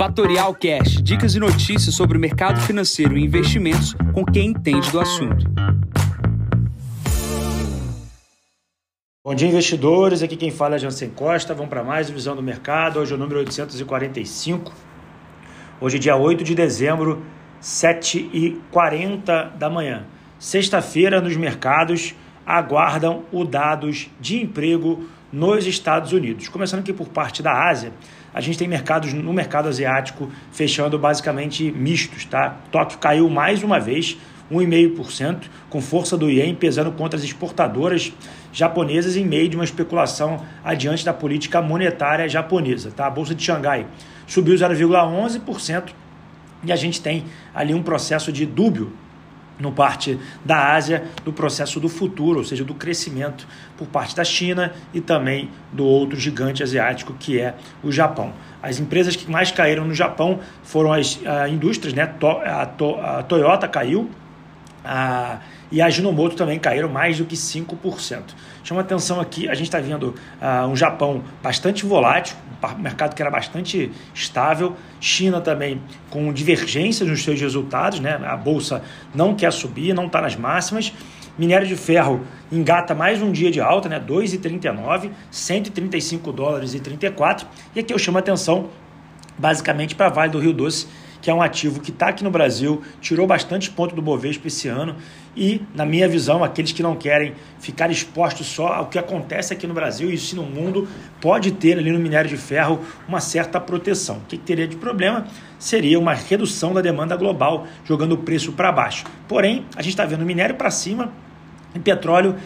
Fatorial Cash, dicas e notícias sobre o mercado financeiro e investimentos com quem entende do assunto. Bom dia, investidores. Aqui quem fala é Jansen Costa. Vamos para mais Visão do Mercado. Hoje é o número 845. Hoje, dia 8 de dezembro, 7h40 da manhã. Sexta-feira, nos mercados, aguardam os dados de emprego nos Estados Unidos. Começando aqui por parte da Ásia, a gente tem mercados no mercado asiático fechando basicamente mistos, tá? Tóquio caiu mais uma vez, 1,5%, com força do ien pesando contra as exportadoras japonesas em meio de uma especulação adiante da política monetária japonesa, tá? A bolsa de Xangai subiu 0,11% e a gente tem ali um processo de dúbio no parte da Ásia, do processo do futuro, ou seja, do crescimento por parte da China e também do outro gigante asiático que é o Japão. As empresas que mais caíram no Japão foram as indústrias, né? A Toyota caiu, a, e a Ginomoto também caíram mais do que 5%. Chama atenção aqui, a gente está vendo uh, um Japão bastante volátil, um mercado que era bastante estável, China também com divergências nos seus resultados, né? a bolsa não quer subir, não está nas máximas. Minério de ferro engata mais um dia de alta, né? 2,39, 135 dólares e 34. E aqui eu chamo atenção basicamente para Vale do Rio Doce, que é um ativo que está aqui no Brasil, tirou bastante ponto do Bovespa esse ano e, na minha visão, aqueles que não querem ficar expostos só ao que acontece aqui no Brasil e isso no mundo, pode ter ali no minério de ferro uma certa proteção. O que teria de problema seria uma redução da demanda global, jogando o preço para baixo. Porém, a gente está vendo o minério para cima, e petróleo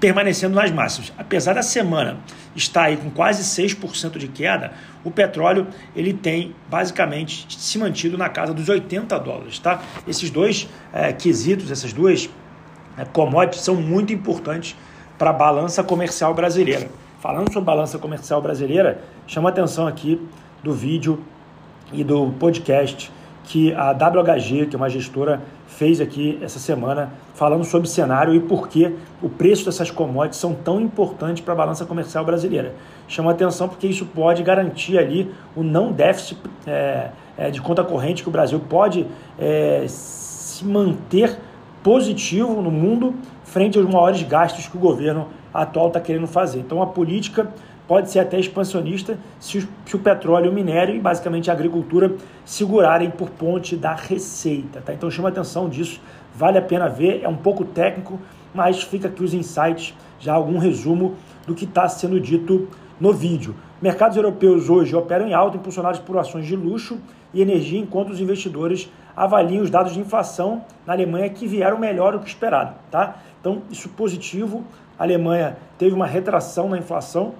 permanecendo nas máximas. Apesar da semana estar aí com quase 6% de queda, o petróleo ele tem basicamente se mantido na casa dos 80 dólares. Tá? Esses dois é, quesitos, essas duas é, commodities são muito importantes para a balança comercial brasileira. Falando sobre balança comercial brasileira, chama atenção aqui do vídeo e do podcast que a WHG, que é uma gestora, fez aqui essa semana, falando sobre cenário e por que o preço dessas commodities são tão importantes para a balança comercial brasileira. Chama atenção porque isso pode garantir ali o não déficit é, é, de conta corrente que o Brasil pode é, se manter positivo no mundo frente aos maiores gastos que o governo atual está querendo fazer. Então a política pode ser até expansionista se o, se o petróleo, o minério e basicamente a agricultura segurarem por ponte da receita. Tá? Então chama atenção disso, vale a pena ver, é um pouco técnico, mas fica aqui os insights, já algum resumo do que está sendo dito no vídeo. Mercados europeus hoje operam em alta, impulsionados por ações de luxo e energia, enquanto os investidores avaliam os dados de inflação na Alemanha que vieram melhor do que esperado. Tá? Então, isso positivo. A Alemanha teve uma retração na inflação,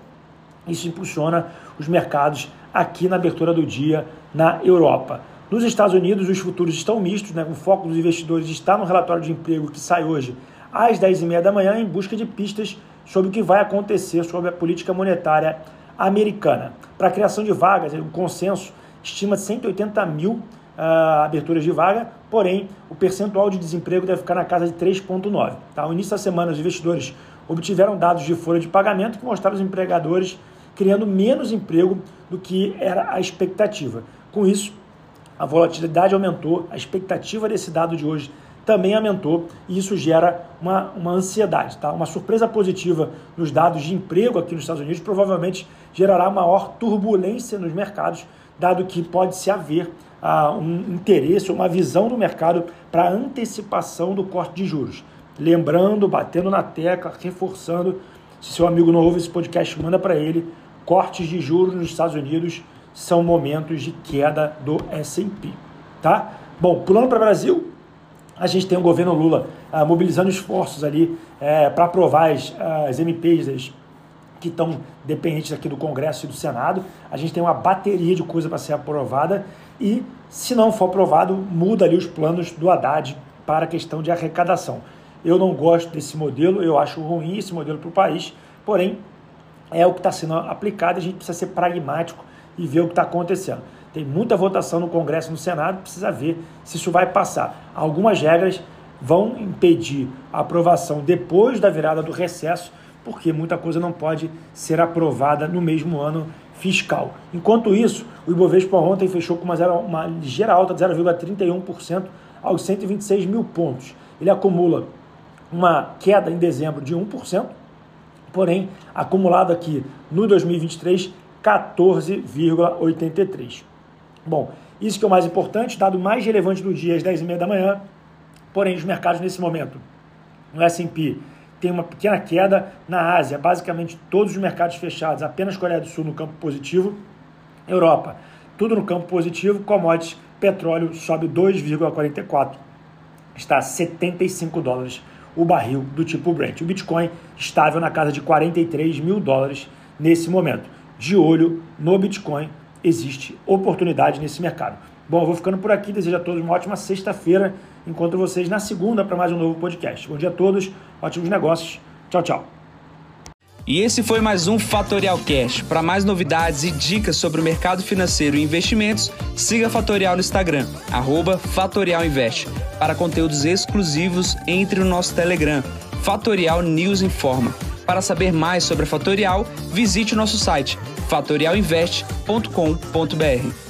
isso impulsiona os mercados aqui na abertura do dia na Europa. Nos Estados Unidos, os futuros estão mistos, né? o foco dos investidores está no relatório de emprego que sai hoje às 10h30 da manhã, em busca de pistas sobre o que vai acontecer sobre a política monetária americana. Para a criação de vagas, o consenso estima 180 mil uh, aberturas de vaga, porém o percentual de desemprego deve ficar na casa de 3,9. Tá? No início da semana, os investidores obtiveram dados de folha de pagamento que mostraram os empregadores criando menos emprego do que era a expectativa. Com isso, a volatilidade aumentou, a expectativa desse dado de hoje também aumentou e isso gera uma, uma ansiedade. Tá? Uma surpresa positiva nos dados de emprego aqui nos Estados Unidos provavelmente gerará maior turbulência nos mercados, dado que pode-se haver uh, um interesse, uma visão do mercado para antecipação do corte de juros. Lembrando, batendo na tecla, reforçando, se seu amigo não ouve esse podcast, manda para ele cortes de juros nos Estados Unidos são momentos de queda do S&P, tá? Bom, pulando para o Brasil, a gente tem o governo Lula ah, mobilizando esforços ali é, para aprovar as, as MPs que estão dependentes aqui do Congresso e do Senado. A gente tem uma bateria de coisa para ser aprovada e, se não for aprovado, muda ali os planos do Haddad para a questão de arrecadação. Eu não gosto desse modelo, eu acho ruim esse modelo para o país, porém é o que está sendo aplicado, a gente precisa ser pragmático e ver o que está acontecendo. Tem muita votação no Congresso e no Senado, precisa ver se isso vai passar. Algumas regras vão impedir a aprovação depois da virada do recesso, porque muita coisa não pode ser aprovada no mesmo ano, fiscal. Enquanto isso, o Ibovespa ontem fechou com uma, zero, uma ligeira alta de 0,31% aos 126 mil pontos. Ele acumula uma queda em dezembro de 1%, porém, acumulado aqui no 2023, 14,83%. Bom, isso que é o mais importante, dado mais relevante do dia às 10h30 da manhã, porém, os mercados nesse momento, no S&P tem uma pequena queda, na Ásia, basicamente todos os mercados fechados, apenas Coreia do Sul no campo positivo, Europa, tudo no campo positivo, commodities, petróleo sobe 2,44, está a 75 dólares o barril do tipo Brent. O Bitcoin estável na casa de 43 mil dólares nesse momento. De olho no Bitcoin, existe oportunidade nesse mercado. Bom, eu vou ficando por aqui. Desejo a todos uma ótima sexta-feira. Encontro vocês na segunda para mais um novo podcast. Bom dia a todos, ótimos negócios. Tchau, tchau. E esse foi mais um Fatorial Cash. Para mais novidades e dicas sobre o mercado financeiro e investimentos, siga Fatorial no Instagram, @fatorialinvest. Para conteúdos exclusivos, entre no nosso Telegram, Fatorial News Informa. Para saber mais sobre a Fatorial, visite o nosso site fatorialinvest.com.br.